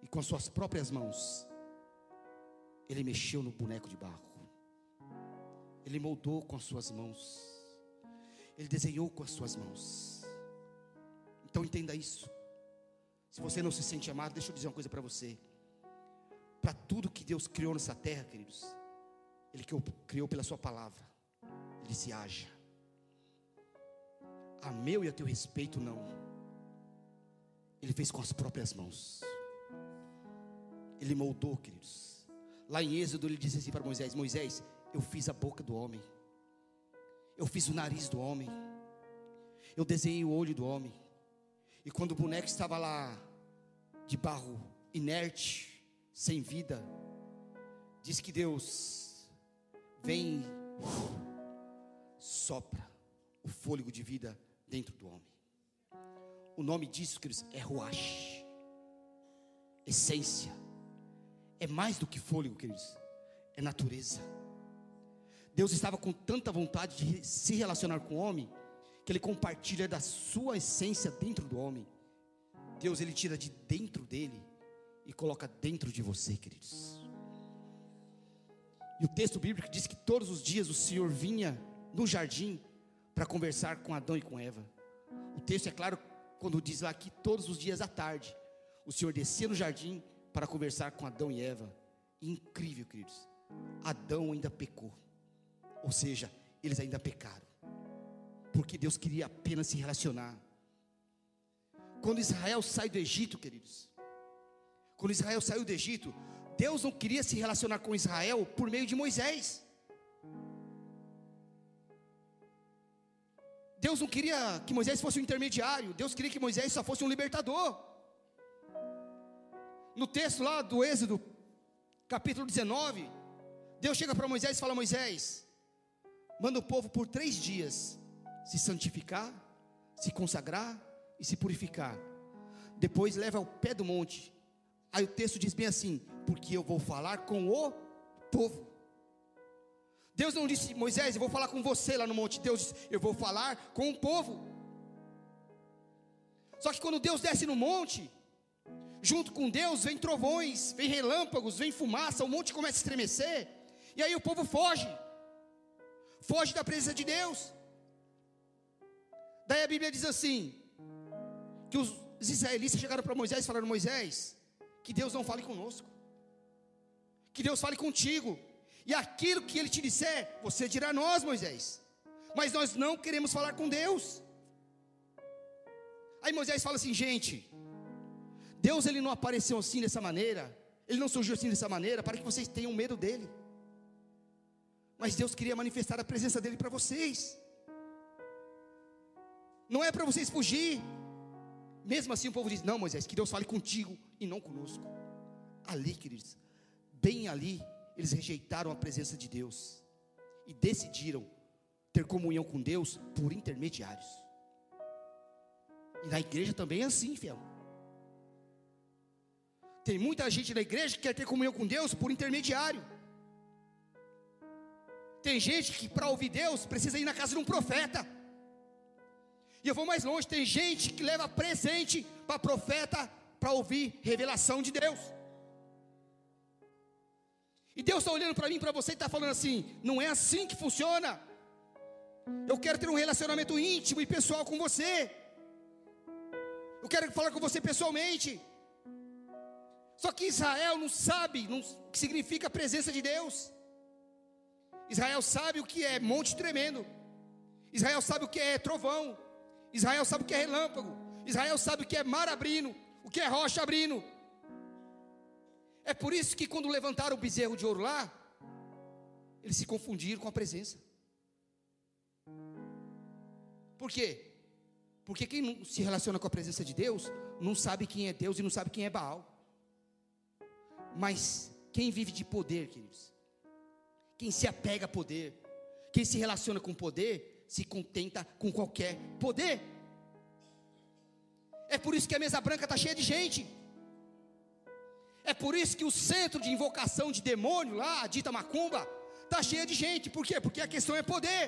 e com as suas próprias mãos, Ele mexeu no boneco de barro, Ele moldou com as suas mãos, Ele desenhou com as suas mãos. Então entenda isso. Se você não se sente amado, deixa eu dizer uma coisa para você. Para tudo que Deus criou nessa terra, queridos, Ele criou pela Sua palavra. Ele disse: haja. A meu e a teu respeito, não. Ele fez com as próprias mãos. Ele moldou, queridos. Lá em Êxodo, ele disse assim para Moisés: Moisés, eu fiz a boca do homem, eu fiz o nariz do homem, eu desenhei o olho do homem. E quando o boneco estava lá, de barro inerte, sem vida, diz que Deus vem, sopra o fôlego de vida dentro do homem. O nome disso, queridos, é Ruach, essência. É mais do que fôlego, queridos, é natureza. Deus estava com tanta vontade de se relacionar com o homem, que Ele compartilha da sua essência dentro do homem. Deus, Ele tira de dentro dele e coloca dentro de você, queridos. E o texto bíblico diz que todos os dias o Senhor vinha no jardim para conversar com Adão e com Eva. O texto é claro quando diz lá que todos os dias à tarde o Senhor descia no jardim para conversar com Adão e Eva. Incrível, queridos. Adão ainda pecou. Ou seja, eles ainda pecaram. Porque Deus queria apenas se relacionar. Quando Israel sai do Egito, queridos. Quando Israel saiu do Egito, Deus não queria se relacionar com Israel por meio de Moisés. Deus não queria que Moisés fosse um intermediário, Deus queria que Moisés só fosse um libertador. No texto lá do Êxodo, capítulo 19, Deus chega para Moisés e fala: Moisés, manda o povo por três dias se santificar, se consagrar e se purificar. Depois leva ao pé do monte. Aí o texto diz bem assim: porque eu vou falar com o povo. Deus não disse, Moisés, eu vou falar com você lá no monte. Deus disse, eu vou falar com o povo. Só que quando Deus desce no monte, junto com Deus vem trovões, vem relâmpagos, vem fumaça, o monte começa a estremecer. E aí o povo foge. Foge da presença de Deus. Daí a Bíblia diz assim: que os israelitas chegaram para Moisés e falaram: Moisés, que Deus não fale conosco, que Deus fale contigo. E aquilo que ele te disser, você dirá a nós, Moisés. Mas nós não queremos falar com Deus. Aí Moisés fala assim, gente, Deus ele não apareceu assim dessa maneira, ele não surgiu assim dessa maneira para que vocês tenham medo dele. Mas Deus queria manifestar a presença dele para vocês. Não é para vocês fugir. Mesmo assim o povo diz: "Não, Moisés, que Deus fale contigo e não conosco". Ali, queridos, bem ali, eles rejeitaram a presença de Deus e decidiram ter comunhão com Deus por intermediários. E na igreja também é assim, fiel. Tem muita gente na igreja que quer ter comunhão com Deus por intermediário. Tem gente que para ouvir Deus precisa ir na casa de um profeta. E eu vou mais longe, tem gente que leva presente para profeta para ouvir revelação de Deus. E Deus está olhando para mim, para você e está falando assim: não é assim que funciona. Eu quero ter um relacionamento íntimo e pessoal com você. Eu quero falar com você pessoalmente. Só que Israel não sabe não, o que significa a presença de Deus. Israel sabe o que é monte tremendo. Israel sabe o que é trovão. Israel sabe o que é relâmpago. Israel sabe o que é mar abrindo, o que é rocha abrindo. É por isso que quando levantaram o bezerro de ouro lá, eles se confundiram com a presença. Por quê? Porque quem não se relaciona com a presença de Deus, não sabe quem é Deus e não sabe quem é Baal. Mas quem vive de poder, queridos, quem se apega a poder, quem se relaciona com poder, se contenta com qualquer poder. É por isso que a mesa branca está cheia de gente. É por isso que o centro de invocação de demônio lá, a dita macumba, está cheia de gente. Por quê? Porque a questão é poder.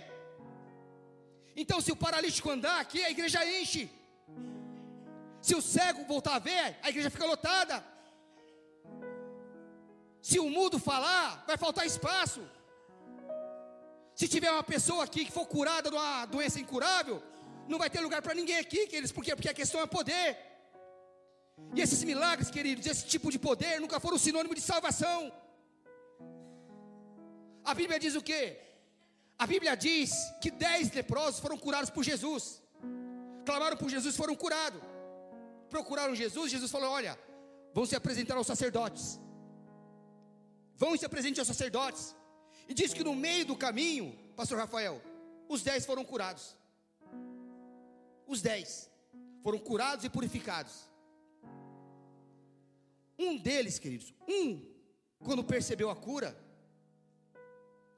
Então, se o paralítico andar aqui, a igreja enche. Se o cego voltar a ver, a igreja fica lotada. Se o mudo falar, vai faltar espaço. Se tiver uma pessoa aqui que for curada de uma doença incurável, não vai ter lugar para ninguém aqui, queridos, por quê? Porque a questão é poder. E esses milagres, queridos, esse tipo de poder nunca foram sinônimo de salvação. A Bíblia diz o quê? A Bíblia diz que dez leprosos foram curados por Jesus. Clamaram por Jesus, foram curados. Procuraram Jesus, Jesus falou: Olha, vão se apresentar aos sacerdotes. Vão se apresentem aos sacerdotes. E diz que no meio do caminho, Pastor Rafael, os dez foram curados. Os dez foram curados e purificados. Um deles, queridos, um, quando percebeu a cura,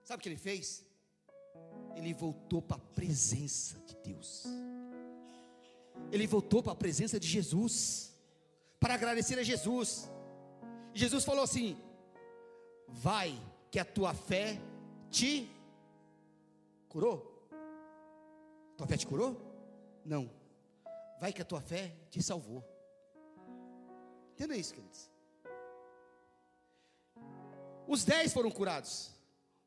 sabe o que ele fez? ele voltou para a presença de Deus. Ele voltou para a presença de Jesus, para agradecer a Jesus. E Jesus falou assim: Vai, que a tua fé te curou. Tua fé te curou? Não. Vai que a tua fé te salvou. Entenda isso, queridos. Os dez foram curados.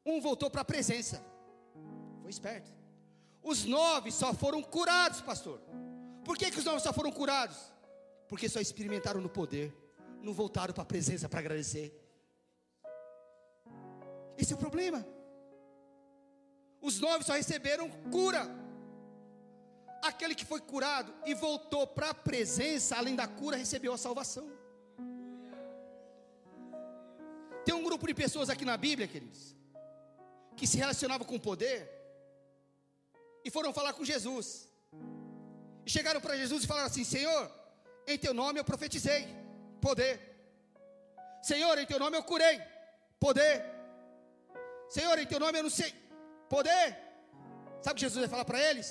Um voltou para a presença esperto. Os nove só foram curados, pastor. Por que, que os nove só foram curados? Porque só experimentaram no poder, não voltaram para a presença para agradecer. Esse é o problema. Os nove só receberam cura. Aquele que foi curado e voltou para a presença, além da cura, recebeu a salvação. Tem um grupo de pessoas aqui na Bíblia, queridos, que se relacionavam com o poder e foram falar com Jesus. E chegaram para Jesus e falaram assim: Senhor, em teu nome eu profetizei, poder. Senhor, em teu nome eu curei, poder. Senhor, em teu nome eu não sei, poder. Sabe o que Jesus vai falar para eles?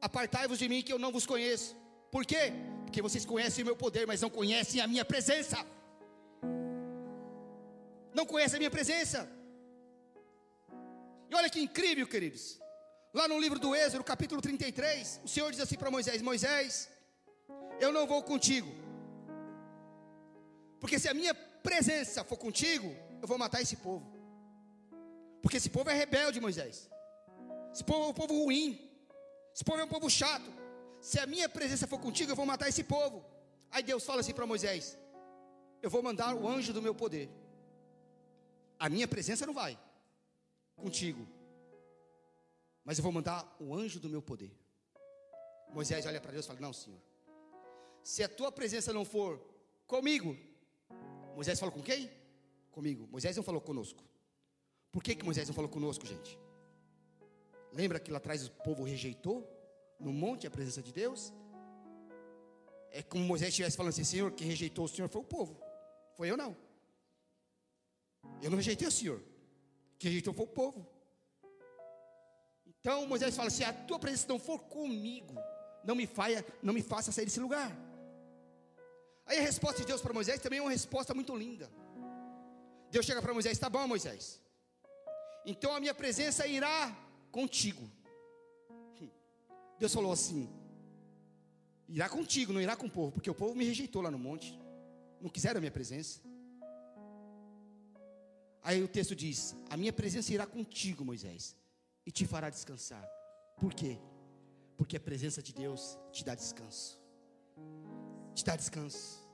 Apartai-vos de mim que eu não vos conheço. Por quê? Porque vocês conhecem o meu poder, mas não conhecem a minha presença. Não conhecem a minha presença. E olha que incrível, queridos. Lá no livro do Êxodo, capítulo 33, o Senhor diz assim para Moisés: Moisés, eu não vou contigo, porque se a minha presença for contigo, eu vou matar esse povo, porque esse povo é rebelde, Moisés, esse povo é um povo ruim, esse povo é um povo chato. Se a minha presença for contigo, eu vou matar esse povo. Aí Deus fala assim para Moisés: Eu vou mandar o anjo do meu poder. A minha presença não vai contigo, mas eu vou mandar o anjo do meu poder. Moisés olha para Deus e fala: Não, Senhor, se a tua presença não for comigo, Moisés falou com quem? Comigo. Moisés não falou conosco. Por que, que Moisés não falou conosco, gente? Lembra que lá atrás o povo rejeitou no monte a presença de Deus? É como Moisés estivesse falando assim: Senhor, quem rejeitou o Senhor foi o povo, foi eu não. Eu não rejeitei o Senhor, quem rejeitou foi o povo. Então Moisés fala: se a tua presença não for comigo, não me, faia, não me faça sair desse lugar. Aí a resposta de Deus para Moisés também é uma resposta muito linda. Deus chega para Moisés: tá bom, Moisés. Então a minha presença irá contigo. Deus falou assim: irá contigo, não irá com o povo, porque o povo me rejeitou lá no monte, não quiseram a minha presença. Aí o texto diz: a minha presença irá contigo, Moisés, e te fará descansar. Por quê? Porque a presença de Deus te dá descanso. Te dá descanso.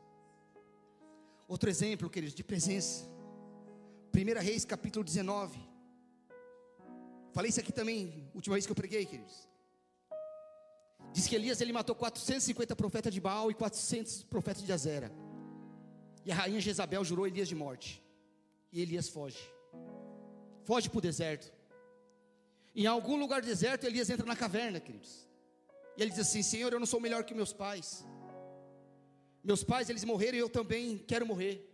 Outro exemplo, queridos, de presença. 1 Reis, capítulo 19. Falei isso aqui também, última vez que eu preguei, queridos. Diz que Elias ele matou 450 profetas de Baal e 400 profetas de Azera. E a rainha Jezabel jurou Elias de morte. E Elias foge. Foge para o deserto. Em algum lugar deserto, Elias entra na caverna, queridos. E ele diz assim: Senhor, eu não sou melhor que meus pais. Meus pais, eles morreram e eu também quero morrer.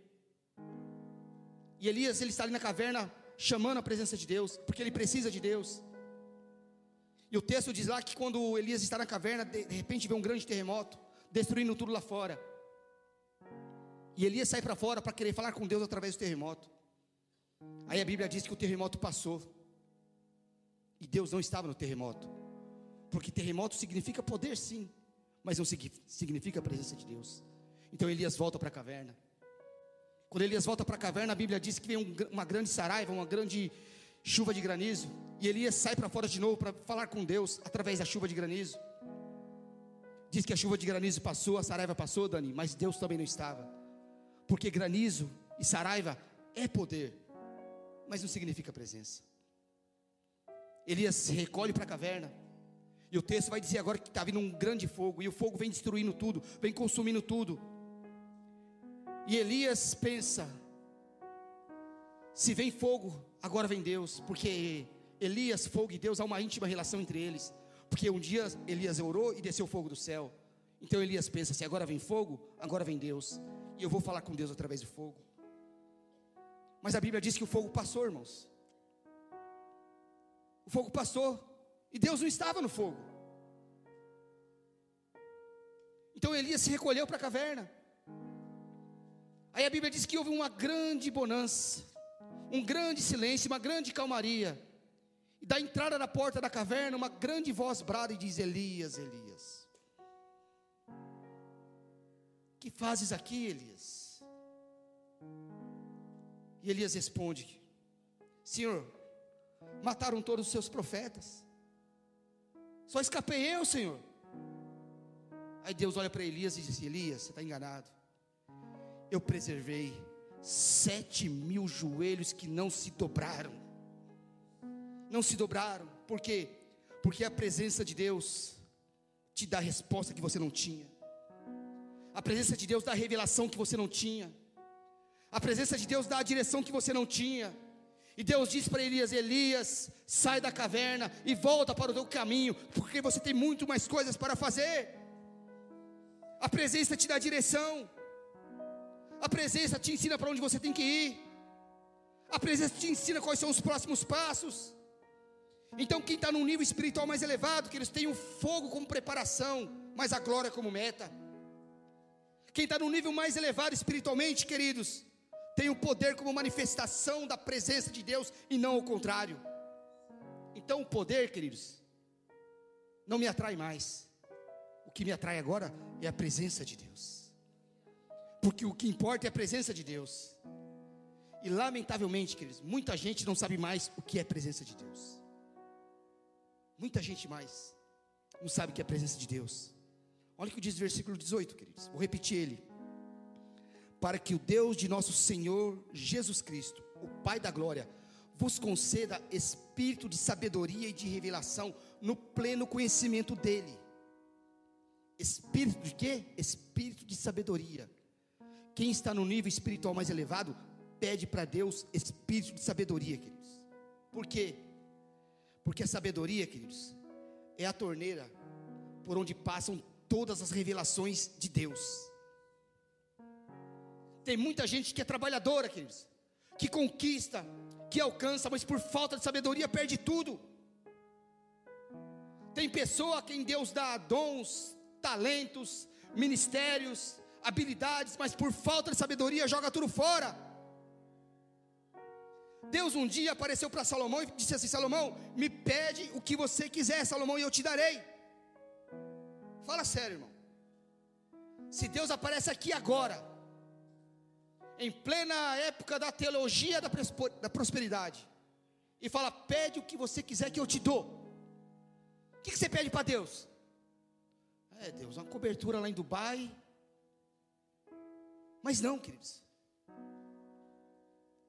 E Elias, ele está ali na caverna, chamando a presença de Deus, porque ele precisa de Deus. E o texto diz lá que quando Elias está na caverna, de, repente vê um grande terremoto, destruindo tudo lá fora. E Elias sai para fora para querer falar com Deus através do terremoto. Aí a Bíblia diz que o terremoto passou. E Deus não estava no terremoto. Porque terremoto significa poder, sim, mas não significa a presença de Deus. Então Elias volta para a caverna. Quando Elias volta para a caverna, a Bíblia diz que vem um, uma grande saraiva, uma grande chuva de granizo. E Elias sai para fora de novo para falar com Deus através da chuva de granizo. Diz que a chuva de granizo passou, a saraiva passou, Dani, mas Deus também não estava. Porque granizo e saraiva é poder, mas não significa presença. Elias se recolhe para a caverna. E o texto vai dizer agora que está vindo um grande fogo, e o fogo vem destruindo tudo, vem consumindo tudo. E Elias pensa: se vem fogo, agora vem Deus, porque Elias, fogo e Deus, há uma íntima relação entre eles. Porque um dia Elias orou e desceu fogo do céu. Então Elias pensa: se agora vem fogo, agora vem Deus. E eu vou falar com Deus através do fogo. Mas a Bíblia diz que o fogo passou, irmãos. O fogo passou. E Deus não estava no fogo. Então Elias se recolheu para a caverna. Aí a Bíblia diz que houve uma grande bonança, um grande silêncio, uma grande calmaria. E da entrada da porta da caverna, uma grande voz brada e diz: Elias, Elias. Que fazes aqui, Elias? E Elias responde: Senhor, mataram todos os seus profetas. Só escapei eu, Senhor. Aí Deus olha para Elias e diz: Elias, você está enganado. Eu preservei sete mil joelhos que não se dobraram não se dobraram. Por quê? Porque a presença de Deus te dá a resposta que você não tinha. A presença de Deus dá a revelação que você não tinha. A presença de Deus dá a direção que você não tinha. E Deus diz para Elias: Elias, sai da caverna e volta para o teu caminho, porque você tem muito mais coisas para fazer. A presença te dá direção. A presença te ensina para onde você tem que ir. A presença te ensina quais são os próximos passos. Então, quem está num nível espiritual mais elevado, que eles têm o fogo como preparação, mas a glória como meta. Quem está num nível mais elevado espiritualmente, queridos, tem o poder como manifestação da presença de Deus e não o contrário. Então, o poder, queridos, não me atrai mais. O que me atrai agora é a presença de Deus. Porque o que importa é a presença de Deus. E lamentavelmente, queridos, muita gente não sabe mais o que é a presença de Deus. Muita gente mais não sabe que é a presença de Deus. Olha o que diz o versículo 18, queridos. Vou repetir ele. Para que o Deus de nosso Senhor Jesus Cristo, o Pai da glória, vos conceda espírito de sabedoria e de revelação no pleno conhecimento dele. Espírito de quê? Espírito de sabedoria. Quem está no nível espiritual mais elevado, pede para Deus espírito de sabedoria, queridos. Por quê? Porque a sabedoria, queridos, é a torneira por onde passam todas as revelações de Deus. Tem muita gente que é trabalhadora, queridos, que conquista, que alcança, mas por falta de sabedoria perde tudo. Tem pessoa a quem Deus dá dons, talentos, ministérios, habilidades, mas por falta de sabedoria joga tudo fora. Deus um dia apareceu para Salomão e disse assim: Salomão, me pede o que você quiser, Salomão, e eu te darei. Fala sério, irmão. Se Deus aparece aqui agora, em plena época da teologia da prosperidade, e fala: pede o que você quiser que eu te dou. O que, você pede para Deus? É, Deus, uma cobertura lá em Dubai. Mas não, queridos.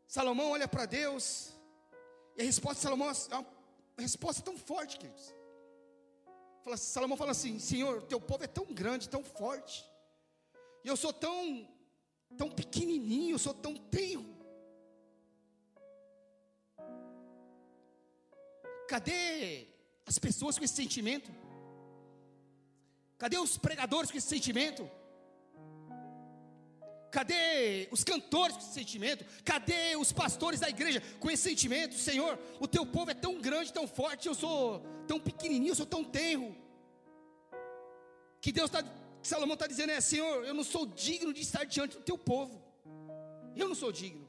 Salomão olha para Deus, e a resposta de Salomão é uma resposta tão forte, queridos. Salomão fala assim: Senhor, teu povo é tão grande, tão forte, e eu sou tão, tão pequenininho, eu sou tão tenro. Cadê as pessoas com esse sentimento? Cadê os pregadores com esse sentimento? Cadê os cantores com esse sentimento? Cadê os pastores da igreja com esse sentimento? Senhor, o teu povo é tão grande, tão forte, eu sou tão pequenininho, eu sou tão tenro. Que Deus está, Salomão está dizendo é: Senhor, eu não sou digno de estar diante do teu povo. Eu não sou digno.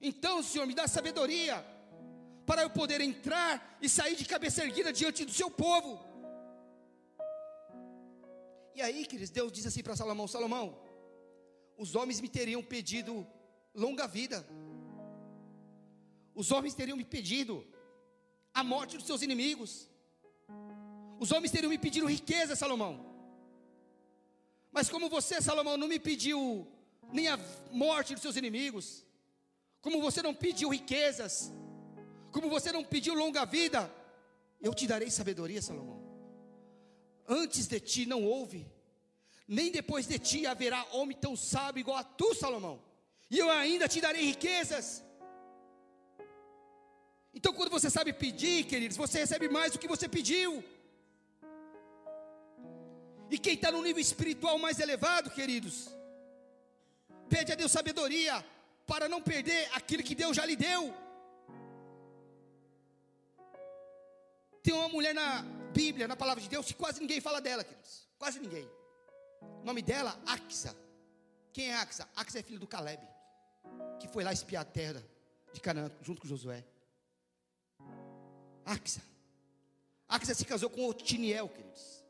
Então, Senhor, me dá sabedoria para eu poder entrar e sair de cabeça erguida diante do seu povo. E aí, queridos, Deus diz assim para Salomão: Salomão, os homens me teriam pedido longa vida, os homens teriam me pedido a morte dos seus inimigos, os homens teriam me pedido riqueza, Salomão. Mas como você, Salomão, não me pediu nem a morte dos seus inimigos, como você não pediu riquezas, como você não pediu longa vida, eu te darei sabedoria, Salomão. Antes de ti não houve, nem depois de ti haverá homem tão sábio igual a tu, Salomão. E eu ainda te darei riquezas. Então, quando você sabe pedir, queridos, você recebe mais do que você pediu. E quem está no nível espiritual mais elevado, queridos, pede a Deus sabedoria para não perder aquilo que Deus já lhe deu. Tem uma mulher na Bíblia, na palavra de Deus, que quase ninguém fala dela, queridos. Quase ninguém. O nome dela, Axa. Quem é Axa? Axa é filho do Caleb, que foi lá espiar a terra de Canaã, junto com Josué. Axa. Axa se casou com Otiniel, queridos.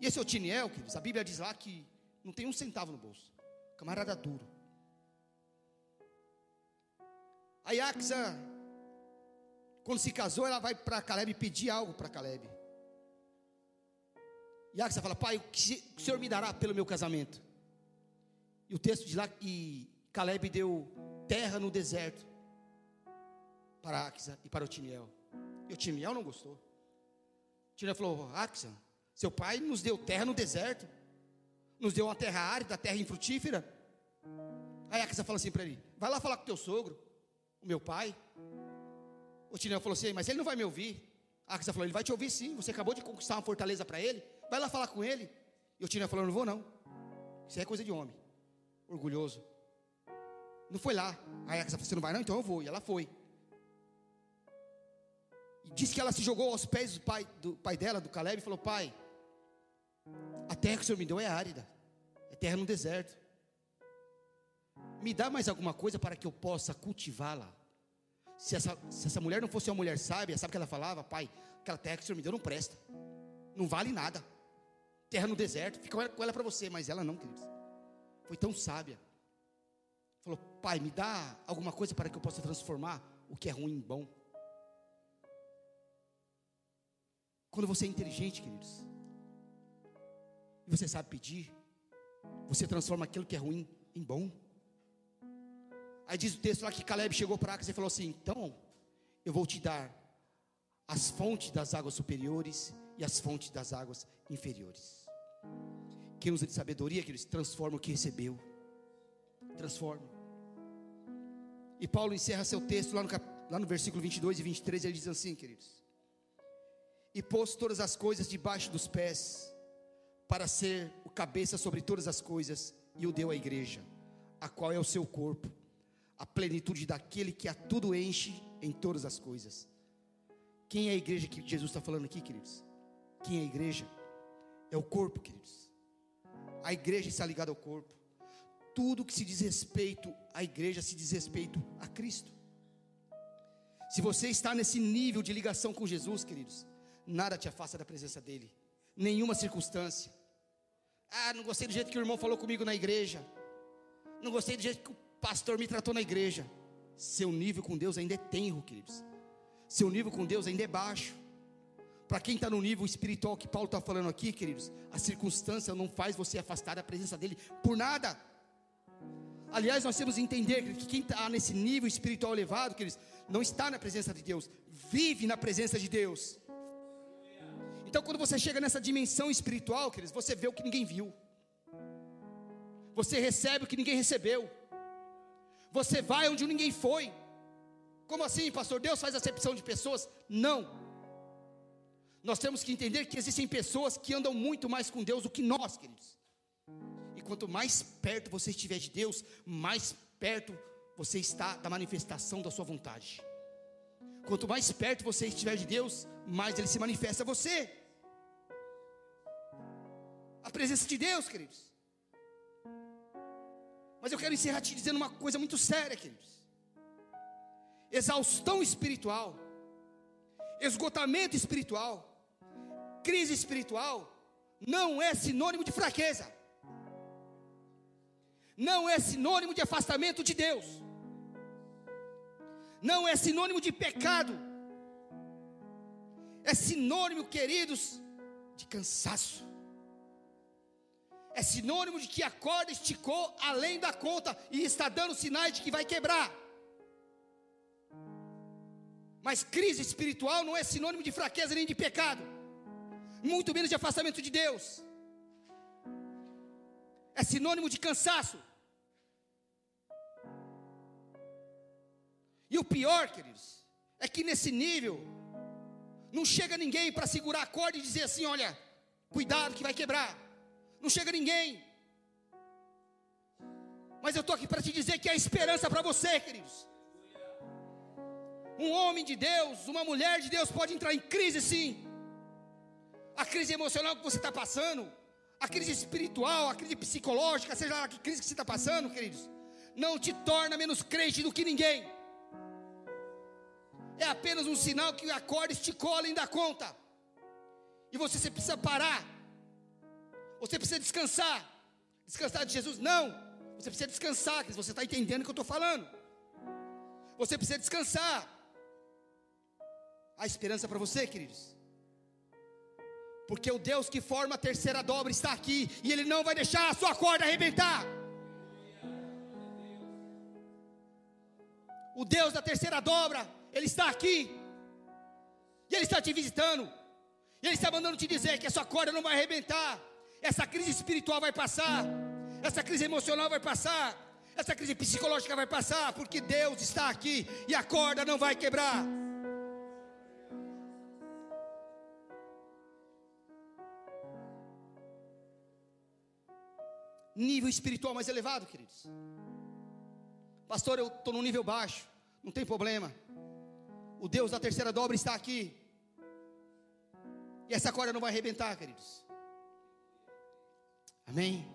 E esse Otiniel, queridos, a Bíblia diz lá que não tem um centavo no bolso. Camarada duro. Aí Axa, quando se casou, ela vai para Caleb pedir algo para Caleb. E Axa fala: Pai, o que o Senhor me dará pelo meu casamento? E o texto diz lá que Caleb deu terra no deserto para Axa e para Otiniel. E Otiniel não gostou. Otiniel falou: Axa, seu pai nos deu terra no deserto, nos deu uma terra árida, terra infrutífera. Aí Axa fala assim para ele: Vai lá falar com teu sogro, o meu pai. Otiniel falou assim: Mas ele não vai me ouvir. Axa falou: Ele vai te ouvir sim. Você acabou de conquistar uma fortaleza para ele. Vai lá falar com ele. E o Tina falou: Não vou não. Isso é coisa de homem. Orgulhoso. Não foi lá. Aí a falou: Você não vai não? Então eu vou. E ela foi. E disse que ela se jogou aos pés do pai, do pai dela, do Caleb, e falou: Pai, a terra que o Senhor me deu é árida. É terra no deserto. Me dá mais alguma coisa para que eu possa cultivá-la. Se essa, se essa mulher não fosse uma mulher sábia, sabe o que ela falava? Pai, aquela terra que o Senhor me deu não presta. Não vale nada terra no deserto, fica com ela para você, mas ela não, queridos. Foi tão sábia. Falou, pai, me dá alguma coisa para que eu possa transformar o que é ruim em bom. Quando você é inteligente, queridos, e você sabe pedir, você transforma aquilo que é ruim em bom. Aí diz o texto lá que Caleb chegou para cá e falou assim: então, eu vou te dar as fontes das águas superiores e as fontes das águas inferiores. Quem usa de sabedoria, queridos, transforma o que recebeu. Transforma. E Paulo encerra seu texto lá no, cap, lá no versículo 22 e 23, ele diz assim, queridos: E pôs todas as coisas debaixo dos pés, para ser o cabeça sobre todas as coisas, e o deu à igreja, a qual é o seu corpo, a plenitude daquele que a tudo enche em todas as coisas. Quem é a igreja que Jesus está falando aqui, queridos? Quem é a igreja? É o corpo, queridos. A igreja está ligada ao corpo. Tudo que se diz respeito à igreja se diz respeito a Cristo. Se você está nesse nível de ligação com Jesus, queridos, nada te afasta da presença dEle, nenhuma circunstância. Ah, não gostei do jeito que o irmão falou comigo na igreja, não gostei do jeito que o pastor me tratou na igreja. Seu nível com Deus ainda é tenro, queridos. Seu nível com Deus ainda é baixo. Para quem está no nível espiritual que Paulo está falando aqui, queridos, a circunstância não faz você afastar da presença dele por nada. Aliás, nós temos que entender que quem está nesse nível espiritual elevado, queridos, não está na presença de Deus, vive na presença de Deus. Então, quando você chega nessa dimensão espiritual, queridos, você vê o que ninguém viu, você recebe o que ninguém recebeu, você vai onde ninguém foi. Como assim, pastor? Deus faz acepção de pessoas? Não. Nós temos que entender que existem pessoas que andam muito mais com Deus do que nós, queridos quanto mais perto você estiver de Deus, mais perto você está da manifestação da sua vontade. Quanto mais perto você estiver de Deus, mais ele se manifesta a você. A presença de Deus, queridos. Mas eu quero encerrar te dizendo uma coisa muito séria, queridos. Exaustão espiritual, esgotamento espiritual, crise espiritual, não é sinônimo de fraqueza. Não é sinônimo de afastamento de Deus, não é sinônimo de pecado, é sinônimo, queridos, de cansaço, é sinônimo de que a corda esticou além da conta e está dando sinais de que vai quebrar. Mas crise espiritual não é sinônimo de fraqueza nem de pecado, muito menos de afastamento de Deus é sinônimo de cansaço. E o pior, queridos, é que nesse nível, não chega ninguém para segurar a corda e dizer assim: olha, cuidado que vai quebrar. Não chega ninguém. Mas eu estou aqui para te dizer que há esperança para você, queridos. Um homem de Deus, uma mulher de Deus pode entrar em crise sim. A crise emocional que você está passando, a crise espiritual, a crise psicológica, seja lá que crise que você está passando, queridos, não te torna menos crente do que ninguém. É apenas um sinal que a corda esticou além da conta. E você, você precisa parar. Você precisa descansar. Descansar de Jesus? Não. Você precisa descansar, queridos. Você está entendendo o que eu estou falando. Você precisa descansar. Há esperança para você, queridos. Porque o Deus que forma a terceira dobra está aqui e Ele não vai deixar a sua corda arrebentar. O Deus da terceira dobra, Ele está aqui. E Ele está te visitando. E Ele está mandando te dizer que a sua corda não vai arrebentar. Essa crise espiritual vai passar. Essa crise emocional vai passar. Essa crise psicológica vai passar. Porque Deus está aqui e a corda não vai quebrar. Nível espiritual mais elevado, queridos. Pastor, eu estou no nível baixo, não tem problema. O Deus da terceira dobra está aqui. E essa corda não vai arrebentar, queridos. Amém.